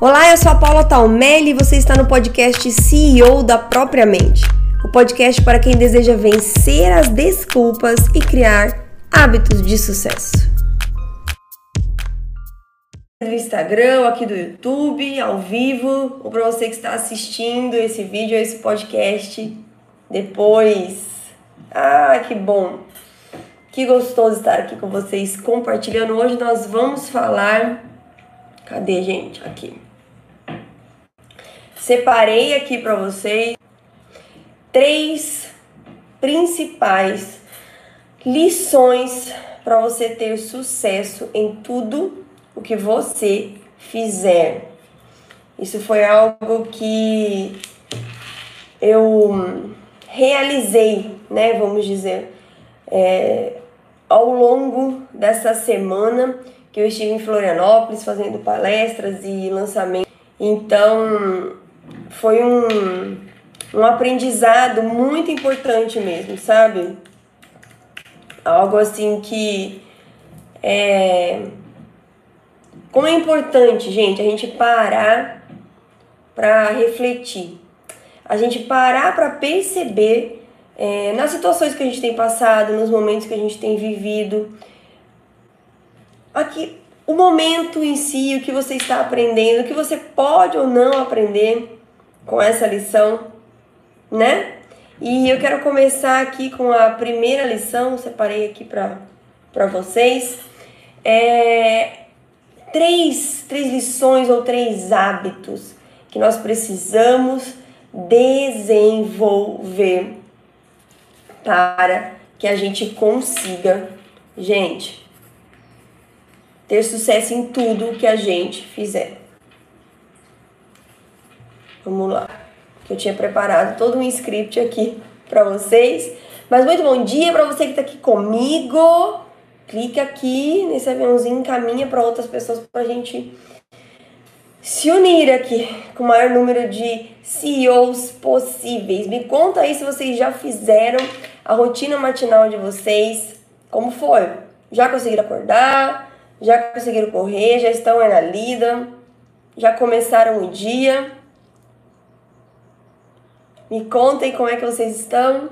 Olá, eu sou a Paula Talmelli e você está no podcast CEO da Própria Mente. O podcast para quem deseja vencer as desculpas e criar hábitos de sucesso. Do Instagram, aqui do YouTube, ao vivo, ou para você que está assistindo esse vídeo, esse podcast depois. Ah, que bom! Que gostoso estar aqui com vocês compartilhando. Hoje nós vamos falar. Cadê, gente? Aqui. Separei aqui para vocês três principais lições para você ter sucesso em tudo o que você fizer. Isso foi algo que eu realizei, né? Vamos dizer, é, ao longo dessa semana que eu estive em Florianópolis fazendo palestras e lançamentos. Então, foi um, um aprendizado muito importante mesmo, sabe? Algo assim que é. Como é importante, gente, a gente parar para refletir, a gente parar para perceber é, nas situações que a gente tem passado, nos momentos que a gente tem vivido, aqui o momento em si, o que você está aprendendo, o que você pode ou não aprender com essa lição, né? E eu quero começar aqui com a primeira lição, separei aqui para vocês. É, três, três lições ou três hábitos que nós precisamos desenvolver para que a gente consiga, gente, ter sucesso em tudo que a gente fizer. Vamos lá. Eu tinha preparado todo um script aqui para vocês. Mas muito bom dia para você que está aqui comigo. Clica aqui nesse aviãozinho, encaminha para outras pessoas para a gente se unir aqui com o maior número de CEOs possíveis. Me conta aí se vocês já fizeram a rotina matinal de vocês. Como foi? Já conseguiram acordar? Já conseguiram correr? Já estão aí na lida? Já começaram o dia? Me contem como é que vocês estão.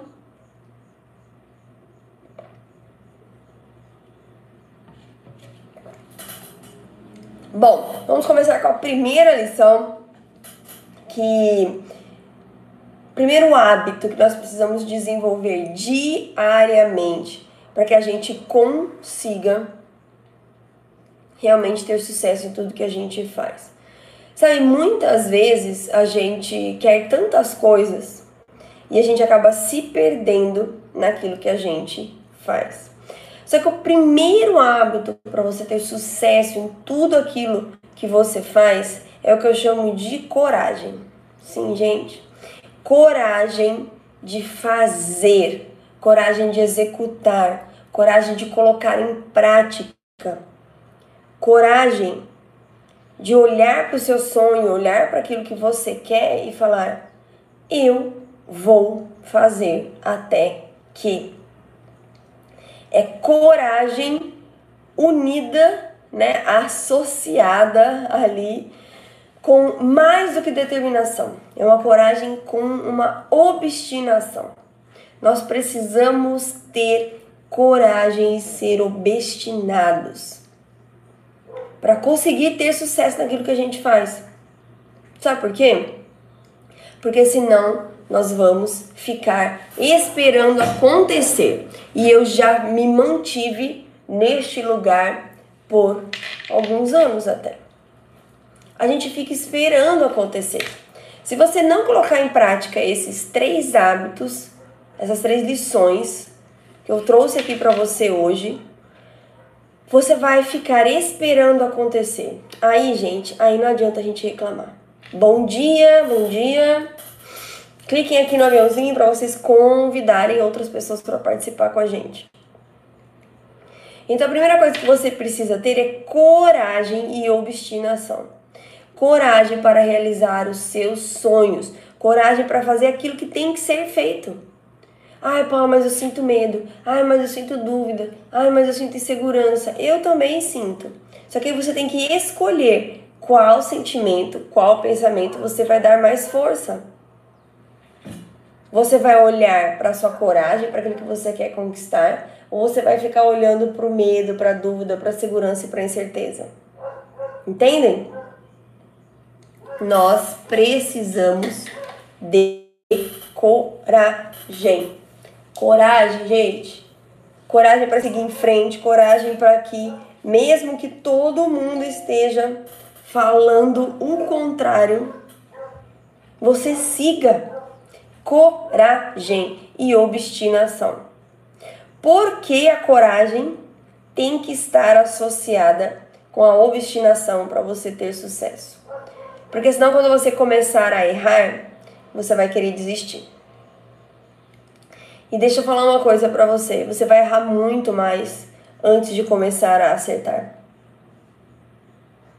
Bom, vamos começar com a primeira lição, que primeiro hábito que nós precisamos desenvolver diariamente para que a gente consiga realmente ter sucesso em tudo que a gente faz. Sabe, muitas vezes a gente quer tantas coisas e a gente acaba se perdendo naquilo que a gente faz. Só que o primeiro hábito para você ter sucesso em tudo aquilo que você faz é o que eu chamo de coragem. Sim, gente. Coragem de fazer, coragem de executar, coragem de colocar em prática, coragem de olhar para o seu sonho, olhar para aquilo que você quer e falar: eu vou fazer até que. É coragem unida, né, associada ali com mais do que determinação. É uma coragem com uma obstinação. Nós precisamos ter coragem e ser obstinados para conseguir ter sucesso naquilo que a gente faz. Sabe por quê? Porque senão nós vamos ficar esperando acontecer. E eu já me mantive neste lugar por alguns anos até. A gente fica esperando acontecer. Se você não colocar em prática esses três hábitos, essas três lições que eu trouxe aqui para você hoje, você vai ficar esperando acontecer. Aí, gente, aí não adianta a gente reclamar. Bom dia, bom dia. Cliquem aqui no aviãozinho para vocês convidarem outras pessoas para participar com a gente. Então, a primeira coisa que você precisa ter é coragem e obstinação. Coragem para realizar os seus sonhos, coragem para fazer aquilo que tem que ser feito. Ai, Paulo, mas eu sinto medo. Ai, mas eu sinto dúvida. Ai, mas eu sinto insegurança. Eu também sinto. Só que você tem que escolher qual sentimento, qual pensamento você vai dar mais força. Você vai olhar para sua coragem, para aquilo que você quer conquistar, ou você vai ficar olhando para o medo, para a dúvida, para a segurança e para a incerteza? Entendem? Nós precisamos de coragem. Coragem, gente. Coragem para seguir em frente, coragem para que, mesmo que todo mundo esteja falando o contrário, você siga coragem e obstinação. Porque a coragem tem que estar associada com a obstinação para você ter sucesso. Porque senão quando você começar a errar, você vai querer desistir. E deixa eu falar uma coisa para você, você vai errar muito mais antes de começar a acertar.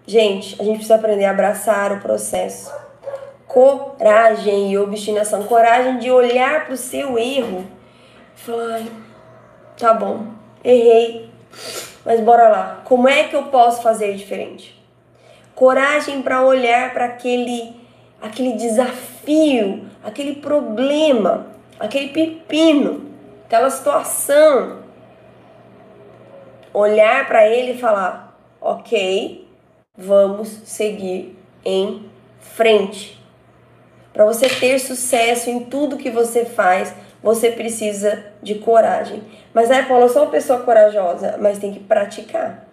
Gente, a gente precisa aprender a abraçar o processo. Coragem e obstinação. Coragem de olhar para o seu erro e falar: tá bom, errei, mas bora lá. Como é que eu posso fazer diferente? Coragem para olhar para aquele, aquele desafio, aquele problema, aquele pepino, aquela situação. Olhar para ele e falar: ok, vamos seguir em frente. Para você ter sucesso em tudo que você faz, você precisa de coragem. Mas aí, Paulo, eu sou uma pessoa corajosa, mas tem que praticar.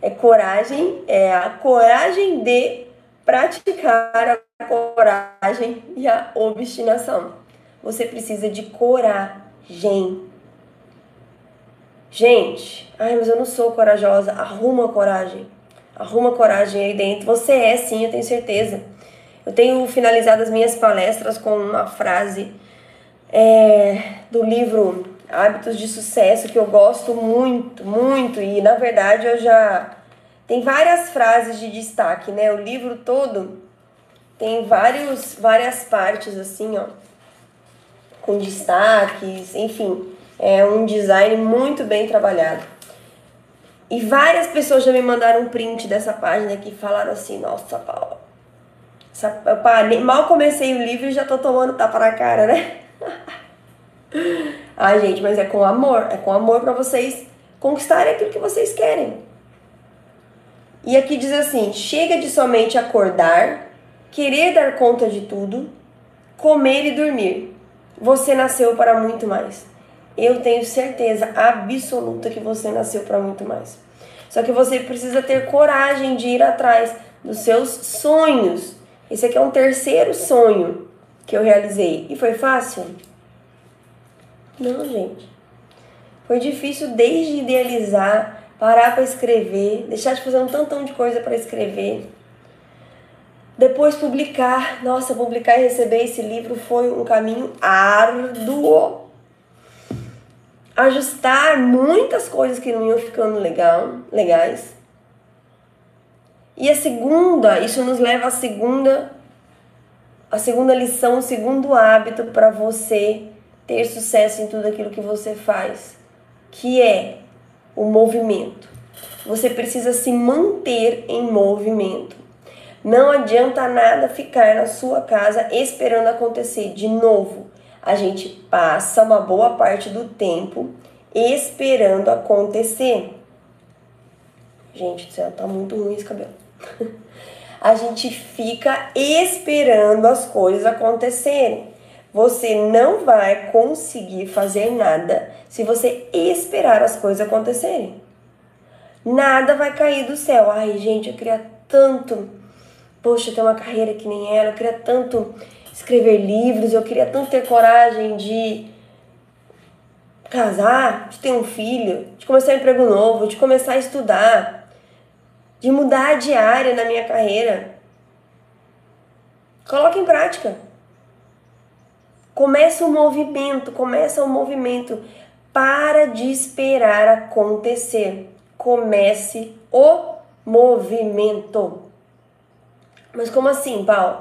É coragem, é a coragem de praticar a coragem e a obstinação. Você precisa de coragem. Gente, ai, mas eu não sou corajosa. Arruma coragem. Arruma coragem aí dentro. Você é sim, eu tenho certeza. Eu tenho finalizado as minhas palestras com uma frase é, do livro Hábitos de Sucesso que eu gosto muito, muito. E na verdade eu já. Tem várias frases de destaque, né? O livro todo tem vários, várias partes assim, ó, com destaques, enfim, é um design muito bem trabalhado. E várias pessoas já me mandaram um print dessa página que falaram assim: Nossa, Paula, mal comecei o livro e já tô tomando tapa na cara, né? Ai, gente, mas é com amor. É com amor para vocês conquistarem aquilo que vocês querem. E aqui diz assim: chega de somente acordar, querer dar conta de tudo, comer e dormir. Você nasceu para muito mais eu tenho certeza absoluta que você nasceu para muito mais. Só que você precisa ter coragem de ir atrás dos seus sonhos. Esse aqui é um terceiro sonho que eu realizei. E foi fácil? Não, gente. Foi difícil desde idealizar, parar para escrever, deixar de fazer um tantão de coisa para escrever. Depois publicar. Nossa, publicar e receber esse livro foi um caminho árduo ajustar muitas coisas que não iam ficando legal, legais. E a segunda, isso nos leva à segunda a segunda lição, o segundo hábito para você ter sucesso em tudo aquilo que você faz, que é o movimento. Você precisa se manter em movimento. Não adianta nada ficar na sua casa esperando acontecer de novo a gente passa uma boa parte do tempo esperando acontecer. Gente do céu, tá muito ruim esse cabelo. a gente fica esperando as coisas acontecerem. Você não vai conseguir fazer nada se você esperar as coisas acontecerem. Nada vai cair do céu. Ai, gente, eu queria tanto. Poxa, ter uma carreira que nem ela. Eu queria tanto escrever livros, eu queria tanto ter coragem de casar, de ter um filho, de começar um emprego novo, de começar a estudar, de mudar de área na minha carreira. Coloque em prática. Começa o um movimento, começa o um movimento. Para de esperar acontecer. Comece o movimento. Mas como assim, Paulo?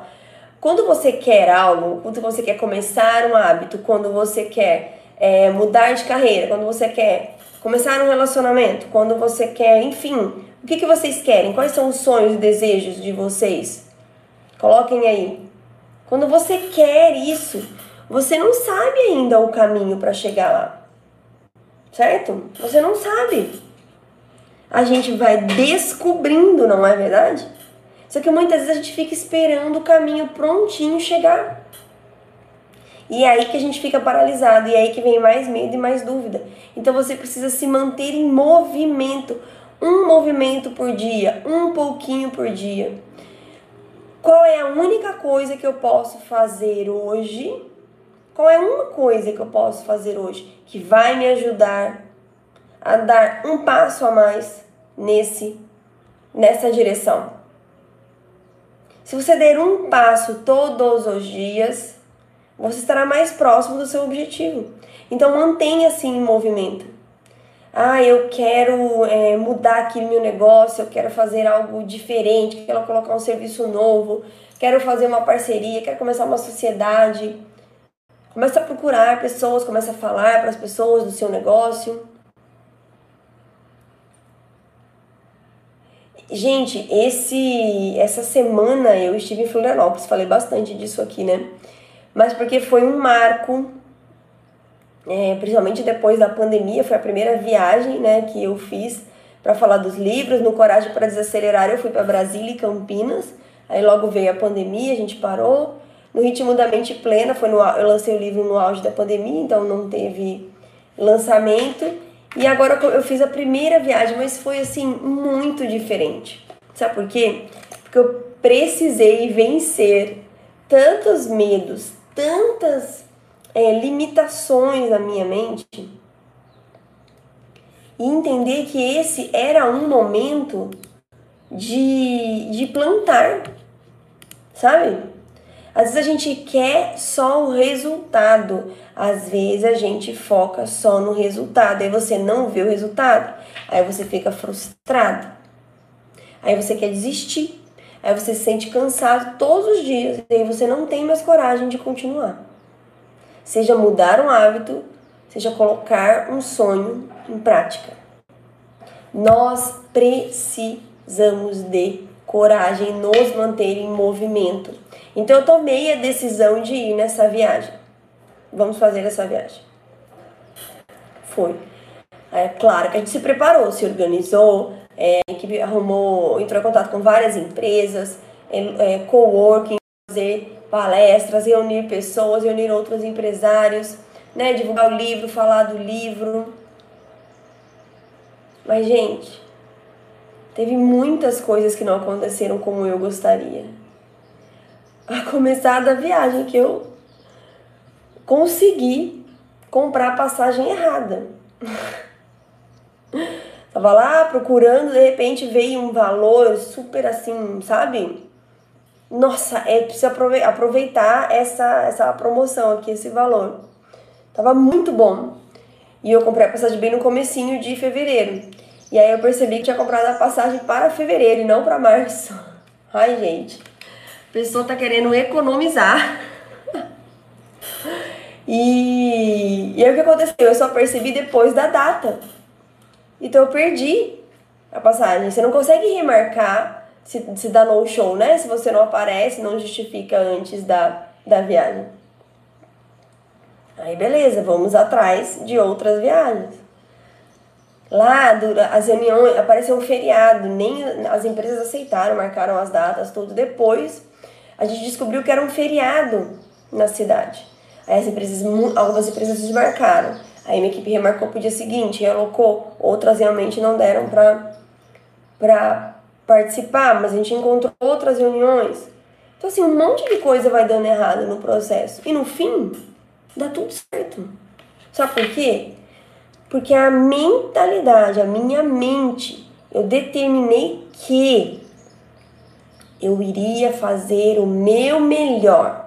Quando você quer algo, quando você quer começar um hábito, quando você quer é, mudar de carreira, quando você quer começar um relacionamento, quando você quer, enfim, O que, que vocês querem? Quais são os sonhos e desejos de vocês? Coloquem aí. Quando você quer isso, você não sabe ainda o caminho para chegar lá. Certo? Você não sabe. A gente vai descobrindo, não é verdade? Só que muitas vezes a gente fica esperando o caminho prontinho chegar. E é aí que a gente fica paralisado, e é aí que vem mais medo e mais dúvida. Então você precisa se manter em movimento, um movimento por dia, um pouquinho por dia. Qual é a única coisa que eu posso fazer hoje? Qual é uma coisa que eu posso fazer hoje que vai me ajudar a dar um passo a mais nesse nessa direção? Se você der um passo todos os dias, você estará mais próximo do seu objetivo. Então mantenha-se em movimento. Ah, eu quero é, mudar aqui meu negócio, eu quero fazer algo diferente, quero colocar um serviço novo, quero fazer uma parceria, quero começar uma sociedade. Começa a procurar pessoas, começa a falar para as pessoas do seu negócio. Gente, esse essa semana eu estive em Florianópolis, falei bastante disso aqui, né? Mas porque foi um marco, é, principalmente depois da pandemia, foi a primeira viagem, né, que eu fiz para falar dos livros. No Coragem para Desacelerar, eu fui para Brasília e Campinas. Aí logo veio a pandemia, a gente parou. No Ritmo da Mente Plena, foi no, eu lancei o livro no auge da pandemia, então não teve lançamento. E agora eu fiz a primeira viagem, mas foi assim muito diferente. Sabe por quê? Porque eu precisei vencer tantos medos, tantas é, limitações na minha mente e entender que esse era um momento de, de plantar, sabe? Às vezes a gente quer só o resultado, às vezes a gente foca só no resultado, aí você não vê o resultado, aí você fica frustrado, aí você quer desistir, aí você se sente cansado todos os dias, e aí você não tem mais coragem de continuar. Seja mudar um hábito, seja colocar um sonho em prática. Nós precisamos de coragem, nos manter em movimento. Então eu tomei a decisão de ir nessa viagem. Vamos fazer essa viagem. Foi. É claro que a gente se preparou, se organizou, é, a equipe arrumou, entrou em contato com várias empresas, é, é, coworking, fazer palestras, reunir pessoas, reunir outros empresários, né, divulgar o livro, falar do livro. Mas, gente, teve muitas coisas que não aconteceram como eu gostaria. A começar da viagem que eu consegui comprar a passagem errada. Tava lá procurando, de repente veio um valor super assim, sabe? Nossa, é preciso aproveitar essa, essa promoção aqui, esse valor. Tava muito bom. E eu comprei a passagem bem no comecinho de fevereiro. E aí eu percebi que tinha comprado a passagem para fevereiro e não para março. Ai, gente. A pessoa tá querendo economizar. e, e aí o que aconteceu? Eu só percebi depois da data. Então eu perdi a passagem. Você não consegue remarcar se, se dá no show, né? Se você não aparece, não justifica antes da, da viagem. Aí beleza, vamos atrás de outras viagens. Lá, as reuniões, apareceu um feriado, nem as empresas aceitaram, marcaram as datas, tudo. Depois, a gente descobriu que era um feriado na cidade. Aí as empresas, algumas empresas desmarcaram. Aí minha equipe remarcou pro dia seguinte, realocou. Outras realmente não deram pra participar, mas a gente encontrou outras reuniões. Então, assim, um monte de coisa vai dando errado no processo. E no fim, dá tudo certo. Sabe por quê? Porque a mentalidade, a minha mente, eu determinei que eu iria fazer o meu melhor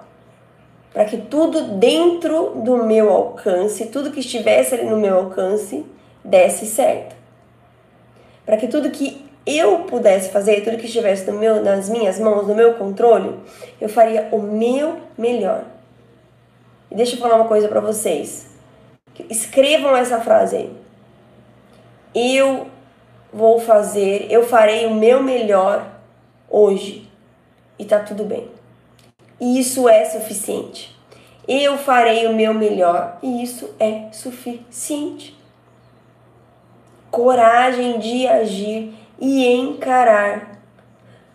para que tudo dentro do meu alcance, tudo que estivesse ali no meu alcance, desse certo. Para que tudo que eu pudesse fazer, tudo que estivesse no meu, nas minhas mãos, no meu controle, eu faria o meu melhor. E deixa eu falar uma coisa para vocês. Escrevam essa frase aí. Eu vou fazer, eu farei o meu melhor hoje e tá tudo bem. E isso é suficiente. Eu farei o meu melhor e isso é suficiente. Coragem de agir e encarar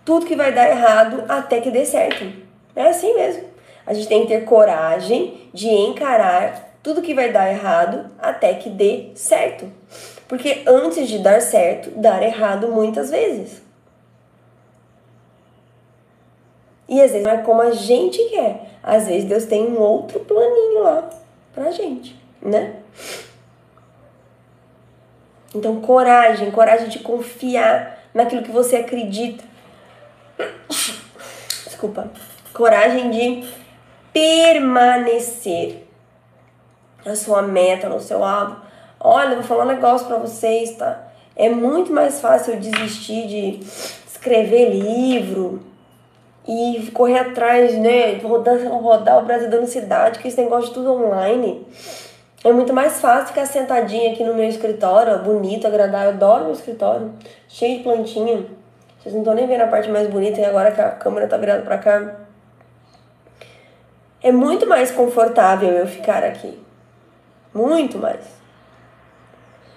tudo que vai dar errado até que dê certo. É assim mesmo. A gente tem que ter coragem de encarar tudo que vai dar errado até que dê certo. Porque antes de dar certo, dar errado muitas vezes. E às vezes não é como a gente quer. Às vezes Deus tem um outro planinho lá pra gente, né? Então, coragem, coragem de confiar naquilo que você acredita. Desculpa. Coragem de permanecer na sua meta, no seu alvo. Olha, vou falar um negócio para vocês, tá? É muito mais fácil desistir de escrever livro e correr atrás, né? Rodar, rodar o Brasil dando cidade, que esse negócio de tudo online. É muito mais fácil ficar sentadinha aqui no meu escritório, bonito, agradável. Eu adoro meu escritório, cheio de plantinha. Vocês não estão nem vendo a parte mais bonita e agora que a câmera tá virada pra cá. É muito mais confortável eu ficar aqui. Muito mais.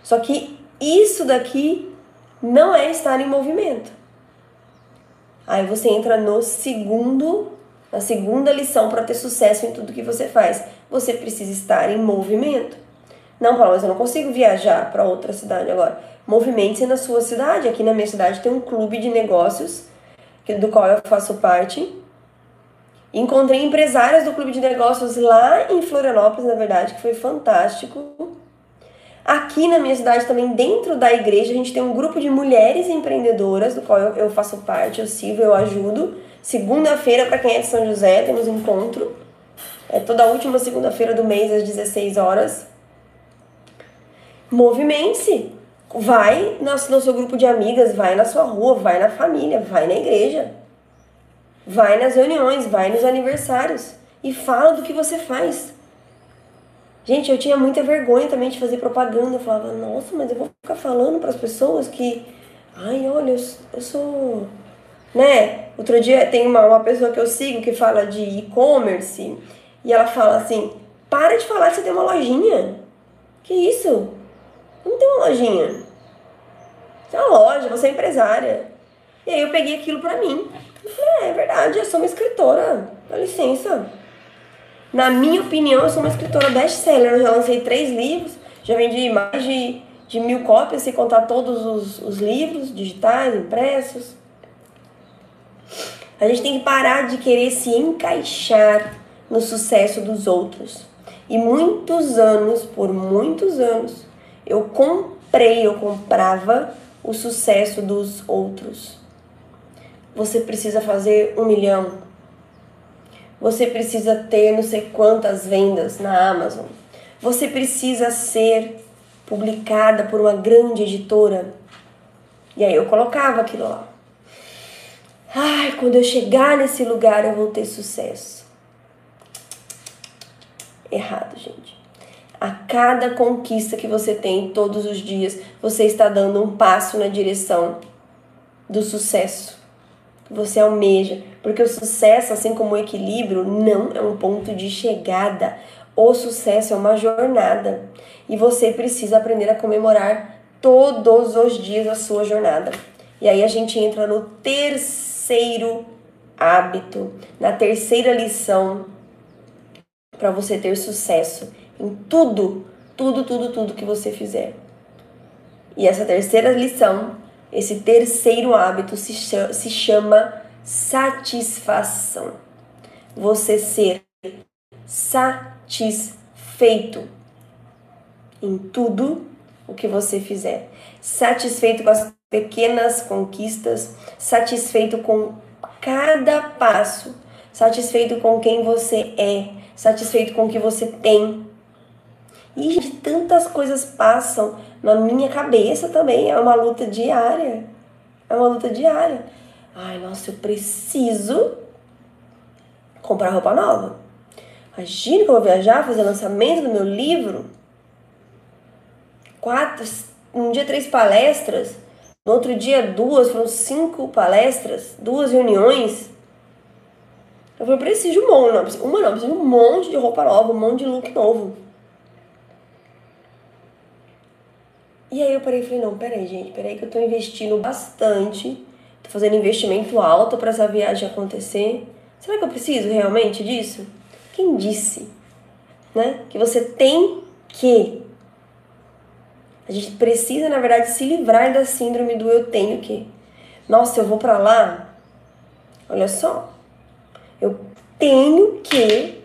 Só que isso daqui não é estar em movimento. Aí você entra no segundo, na segunda lição para ter sucesso em tudo que você faz. Você precisa estar em movimento. Não, Paulo, mas eu não consigo viajar para outra cidade agora. Movimente-se na sua cidade. Aqui na minha cidade tem um clube de negócios do qual eu faço parte. Encontrei empresárias do clube de negócios lá em Florianópolis, na verdade, que foi fantástico. Aqui na minha cidade também, dentro da igreja, a gente tem um grupo de mulheres empreendedoras, do qual eu, faço parte, eu sirvo, eu ajudo. Segunda-feira, para quem é de São José, temos um encontro. É toda última segunda-feira do mês, às 16 horas. Movimente-se. Vai no seu grupo de amigas, vai na sua rua, vai na família, vai na igreja. Vai nas reuniões, vai nos aniversários e fala do que você faz. Gente, eu tinha muita vergonha também de fazer propaganda. Eu falava, nossa, mas eu vou ficar falando para as pessoas que, ai, olha, eu, eu sou. Né? Outro dia tem uma, uma pessoa que eu sigo que fala de e-commerce e ela fala assim: para de falar que você tem uma lojinha. Que isso? Não tem uma lojinha. Você é uma loja, você é empresária. E aí eu peguei aquilo pra mim. Eu falei, é, é verdade, eu sou uma escritora. Dá licença. Na minha opinião, eu sou uma escritora best-seller. Eu já lancei três livros, já vendi mais de, de mil cópias, sem contar todos os, os livros digitais, impressos. A gente tem que parar de querer se encaixar no sucesso dos outros. E muitos anos, por muitos anos, eu comprei, eu comprava o sucesso dos outros. Você precisa fazer um milhão, você precisa ter não sei quantas vendas na Amazon. Você precisa ser publicada por uma grande editora. E aí eu colocava aquilo lá. Ai, quando eu chegar nesse lugar eu vou ter sucesso. Errado, gente. A cada conquista que você tem todos os dias, você está dando um passo na direção do sucesso você almeja. Porque o sucesso, assim como o equilíbrio, não é um ponto de chegada. O sucesso é uma jornada. E você precisa aprender a comemorar todos os dias a sua jornada. E aí a gente entra no terceiro hábito, na terceira lição para você ter sucesso em tudo, tudo, tudo, tudo que você fizer. E essa terceira lição, esse terceiro hábito se chama, se chama satisfação. Você ser satisfeito em tudo o que você fizer. Satisfeito com as pequenas conquistas, satisfeito com cada passo, satisfeito com quem você é, satisfeito com o que você tem. E tantas coisas passam na minha cabeça também, é uma luta diária. É uma luta diária. Ai, nossa, eu preciso comprar roupa nova. Imagina que eu vou viajar, fazer lançamento do meu livro. Quatro, um dia três palestras. No outro dia, duas, foram cinco palestras, duas reuniões. Eu falei, preciso de um monte, uma não, preciso de um monte de roupa nova, um monte de look novo. E aí eu parei e falei, não, peraí, gente, peraí que eu tô investindo bastante, tô fazendo investimento alto para essa viagem acontecer. Será que eu preciso realmente disso? Quem disse, né? Que você tem que. A gente precisa, na verdade, se livrar da síndrome do eu tenho que. Nossa, eu vou para lá. Olha só. Eu tenho que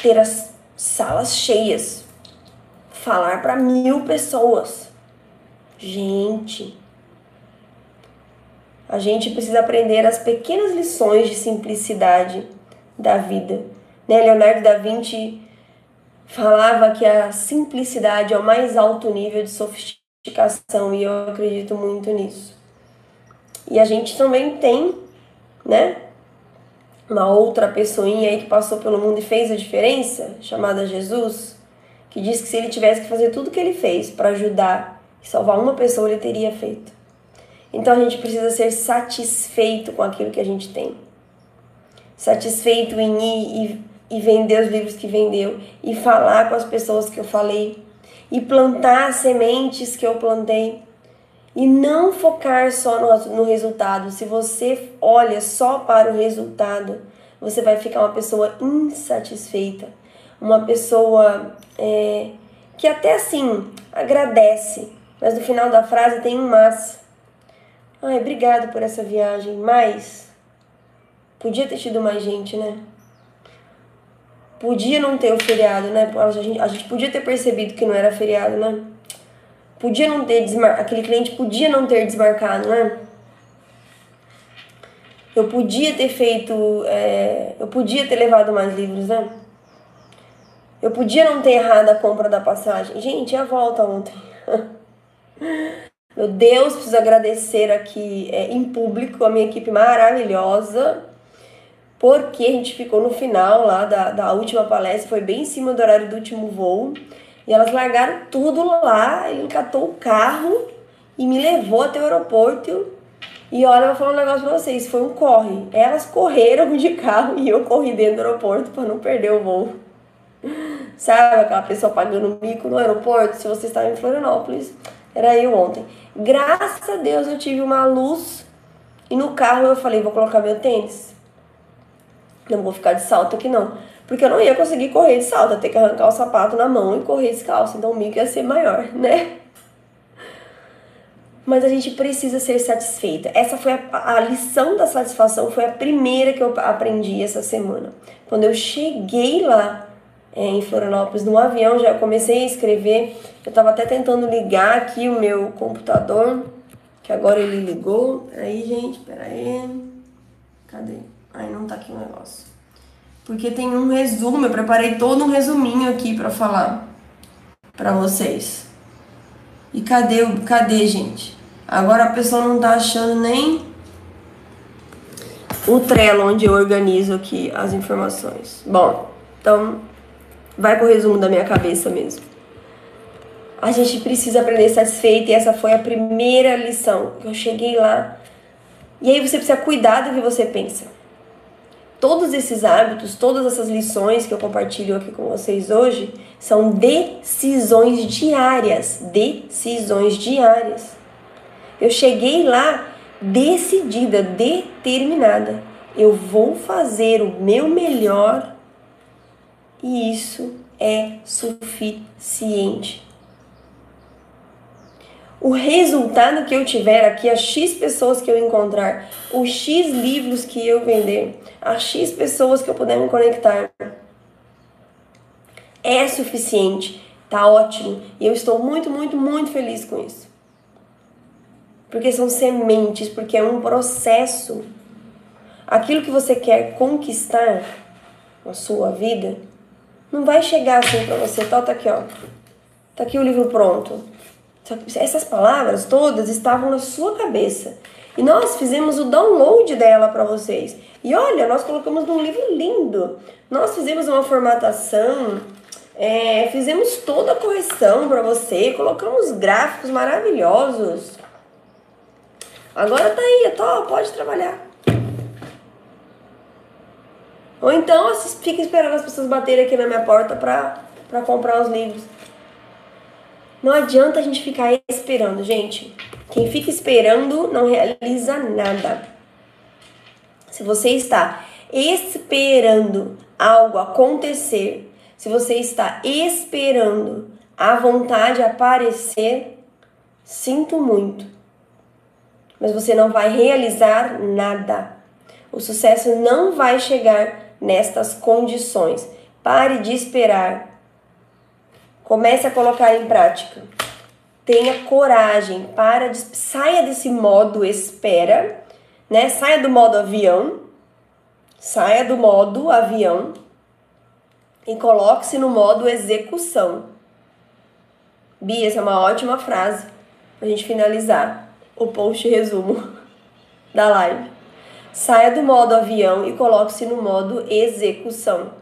ter as salas cheias falar para mil pessoas. Gente, a gente precisa aprender as pequenas lições de simplicidade da vida. Né? Leonardo da Vinci falava que a simplicidade é o mais alto nível de sofisticação e eu acredito muito nisso. E a gente também tem, né, uma outra pessoinha aí que passou pelo mundo e fez a diferença, chamada Jesus que diz que se ele tivesse que fazer tudo o que ele fez para ajudar e salvar uma pessoa, ele teria feito. Então a gente precisa ser satisfeito com aquilo que a gente tem. Satisfeito em ir e, e vender os livros que vendeu, e falar com as pessoas que eu falei, e plantar sementes que eu plantei. E não focar só no, no resultado. Se você olha só para o resultado, você vai ficar uma pessoa insatisfeita uma pessoa é, que até assim agradece, mas no final da frase tem um mas. Ai, obrigado por essa viagem, mas podia ter tido mais gente, né? Podia não ter o feriado, né? A gente, a gente podia ter percebido que não era feriado, né? Podia não ter desmar... aquele cliente podia não ter desmarcado, né? Eu podia ter feito, é... eu podia ter levado mais livros, né? Eu podia não ter errado a compra da passagem. Gente, a volta ontem. Meu Deus, preciso agradecer aqui é, em público a minha equipe maravilhosa, porque a gente ficou no final lá da, da última palestra, foi bem em cima do horário do último voo, e elas largaram tudo lá, ele catou o carro e me levou até o aeroporto. E olha, eu vou falar um negócio pra vocês, foi um corre. Elas correram de carro e eu corri dentro do aeroporto para não perder o voo. Sabe aquela pessoa pagando mico no aeroporto? Se você estava em Florianópolis, era eu ontem. Graças a Deus eu tive uma luz e no carro eu falei: vou colocar meu tênis. Não vou ficar de salto aqui não. Porque eu não ia conseguir correr de salto, ia ter que arrancar o sapato na mão e correr descalço. Então o mico ia ser maior, né? Mas a gente precisa ser satisfeita. Essa foi a, a lição da satisfação, foi a primeira que eu aprendi essa semana. Quando eu cheguei lá, em Florianópolis no avião, já comecei a escrever. Eu estava até tentando ligar aqui o meu computador, que agora ele ligou. Aí, gente, peraí. Cadê? Aí não tá aqui o negócio. Porque tem um resumo, eu preparei todo um resuminho aqui para falar para vocês. E cadê, cadê, gente? Agora a pessoa não tá achando nem o Trello onde eu organizo aqui as informações. Bom, então Vai pro resumo da minha cabeça mesmo. A gente precisa aprender satisfeito e essa foi a primeira lição. Eu cheguei lá. E aí você precisa cuidar do que você pensa. Todos esses hábitos, todas essas lições que eu compartilho aqui com vocês hoje são decisões diárias. Decisões diárias. Eu cheguei lá decidida, determinada. Eu vou fazer o meu melhor e isso é suficiente. O resultado que eu tiver aqui, as X pessoas que eu encontrar, os X livros que eu vender, as X pessoas que eu puder me conectar, é suficiente, tá ótimo. E eu estou muito, muito, muito feliz com isso. Porque são sementes, porque é um processo. Aquilo que você quer conquistar na sua vida não vai chegar assim para você, tá, tá aqui, ó. Tá aqui o livro pronto. Essas palavras todas estavam na sua cabeça. E nós fizemos o download dela para vocês. E olha, nós colocamos num livro lindo. Nós fizemos uma formatação É, fizemos toda a correção para você, colocamos gráficos maravilhosos. Agora tá aí, tô, pode trabalhar. Ou então fica esperando as pessoas baterem aqui na minha porta pra, pra comprar os livros. Não adianta a gente ficar esperando, gente. Quem fica esperando não realiza nada. Se você está esperando algo acontecer, se você está esperando a vontade aparecer, sinto muito. Mas você não vai realizar nada. O sucesso não vai chegar nestas condições. Pare de esperar. Comece a colocar em prática. Tenha coragem, para de, saia desse modo espera, né? Saia do modo avião. Saia do modo avião e coloque-se no modo execução. Bia, essa é uma ótima frase para a gente finalizar o post resumo da live. Saia do modo avião e coloque-se no modo execução.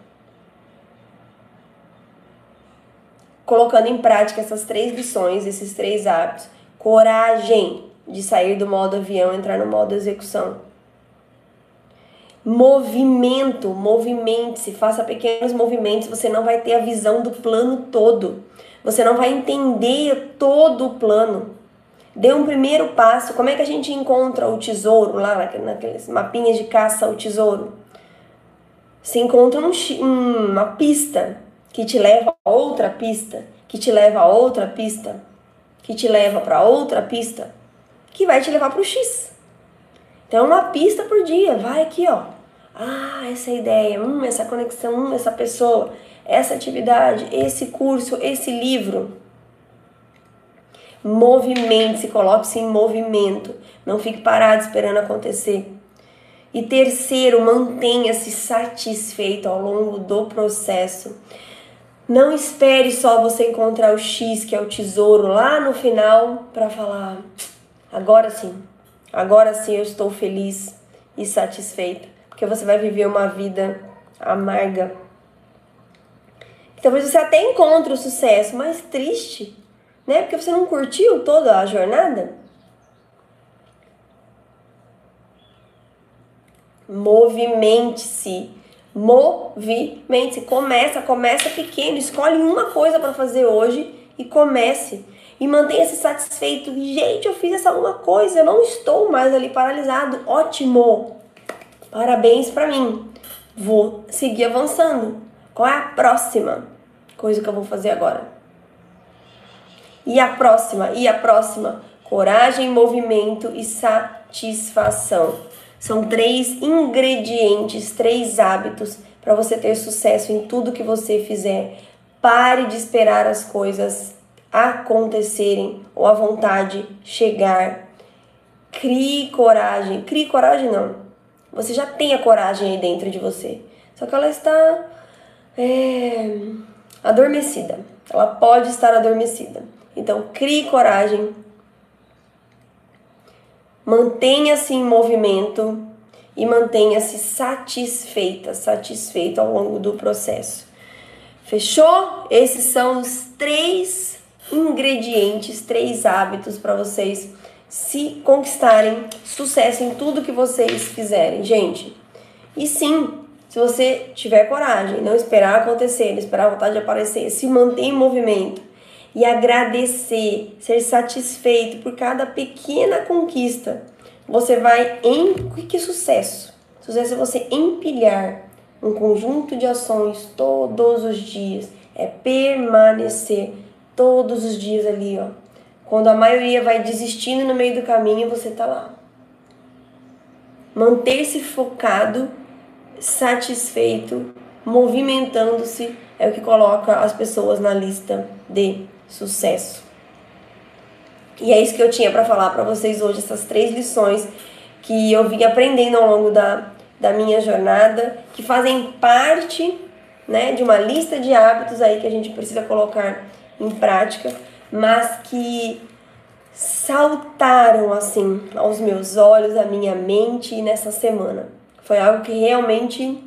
Colocando em prática essas três lições, esses três hábitos. Coragem de sair do modo avião e entrar no modo execução. Movimento, movimente-se, faça pequenos movimentos, você não vai ter a visão do plano todo. Você não vai entender todo o plano. Dê um primeiro passo. Como é que a gente encontra o tesouro lá, naqueles mapinhas de caça ao tesouro? Você encontra um, uma pista que te leva a outra pista, que te leva a outra pista, que te leva para outra pista, que vai te levar para o X. Então, uma pista por dia. Vai aqui, ó. Ah, essa ideia, hum, essa conexão, hum, essa pessoa, essa atividade, esse curso, esse livro. Movimente-se, coloque-se em movimento. Não fique parado esperando acontecer. E terceiro, mantenha-se satisfeito ao longo do processo. Não espere só você encontrar o X, que é o tesouro, lá no final, para falar: agora sim, agora sim eu estou feliz e satisfeita. Porque você vai viver uma vida amarga. Talvez você até encontre o sucesso, mas triste né? Porque você não curtiu toda a jornada. Movimente-se. Movimente-se. Começa, começa pequeno. Escolhe uma coisa para fazer hoje e comece. E mantenha-se satisfeito. Gente, eu fiz essa uma coisa, eu não estou mais ali paralisado. Ótimo! Parabéns para mim. Vou seguir avançando. Qual é a próxima coisa que eu vou fazer agora? E a próxima, e a próxima, coragem, movimento e satisfação. São três ingredientes, três hábitos para você ter sucesso em tudo que você fizer. Pare de esperar as coisas acontecerem ou a vontade chegar. Crie coragem. Crie coragem não. Você já tem a coragem aí dentro de você. Só que ela está é, adormecida. Ela pode estar adormecida. Então, crie coragem, mantenha-se em movimento e mantenha-se satisfeita, satisfeito ao longo do processo. Fechou? Esses são os três ingredientes, três hábitos para vocês se conquistarem sucesso em tudo que vocês fizerem, gente. E sim, se você tiver coragem, não esperar acontecer, não esperar a vontade de aparecer, se manter em movimento, e agradecer, ser satisfeito por cada pequena conquista, você vai em que sucesso? Sucesso é você empilhar um conjunto de ações todos os dias, é permanecer todos os dias ali, ó. Quando a maioria vai desistindo no meio do caminho, você tá lá. Manter-se focado, satisfeito, movimentando-se é o que coloca as pessoas na lista de sucesso. E é isso que eu tinha para falar para vocês hoje, essas três lições que eu vim aprendendo ao longo da, da minha jornada, que fazem parte né, de uma lista de hábitos aí que a gente precisa colocar em prática, mas que saltaram assim aos meus olhos, à minha mente nessa semana. Foi algo que realmente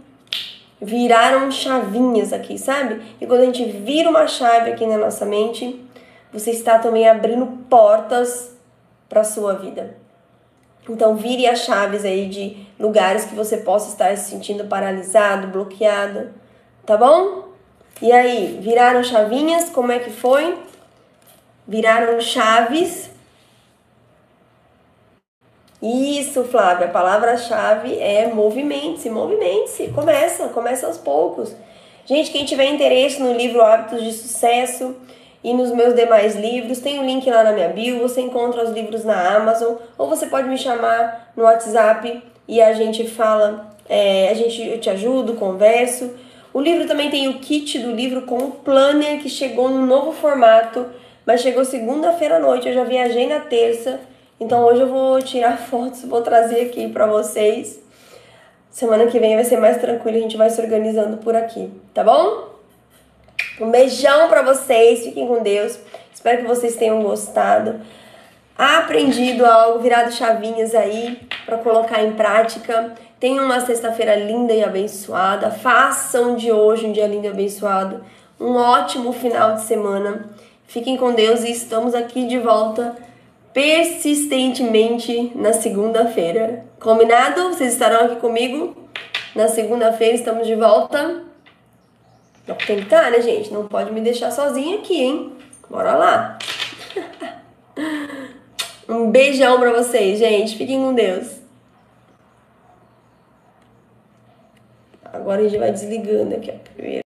viraram chavinhas aqui, sabe? E quando a gente vira uma chave aqui na nossa mente, você está também abrindo portas para sua vida. Então, vire as chaves aí de lugares que você possa estar se sentindo paralisado, bloqueado, tá bom? E aí, viraram chavinhas? Como é que foi? Viraram chaves. Isso, Flávia, a palavra-chave é movimente-se, movimente-se. Começa, começa aos poucos. Gente, quem tiver interesse no livro Hábitos de Sucesso, e nos meus demais livros. Tem o um link lá na minha bio, você encontra os livros na Amazon, ou você pode me chamar no WhatsApp e a gente fala, é, a gente, eu te ajudo, converso. O livro também tem o kit do livro com o planner que chegou no novo formato, mas chegou segunda-feira à noite, eu já viajei na terça, então hoje eu vou tirar fotos, vou trazer aqui para vocês. Semana que vem vai ser mais tranquilo, a gente vai se organizando por aqui, tá bom? Um beijão para vocês, fiquem com Deus. Espero que vocês tenham gostado, aprendido algo, virado chavinhas aí para colocar em prática. Tenham uma sexta-feira linda e abençoada. Façam de hoje um dia lindo e abençoado. Um ótimo final de semana. Fiquem com Deus e estamos aqui de volta persistentemente na segunda-feira. Combinado? Vocês estarão aqui comigo? Na segunda-feira estamos de volta. Tem que né, gente? Não pode me deixar sozinha aqui, hein? Bora lá. um beijão pra vocês, gente. Fiquem com Deus. Agora a gente vai desligando aqui, ó. Primeiro.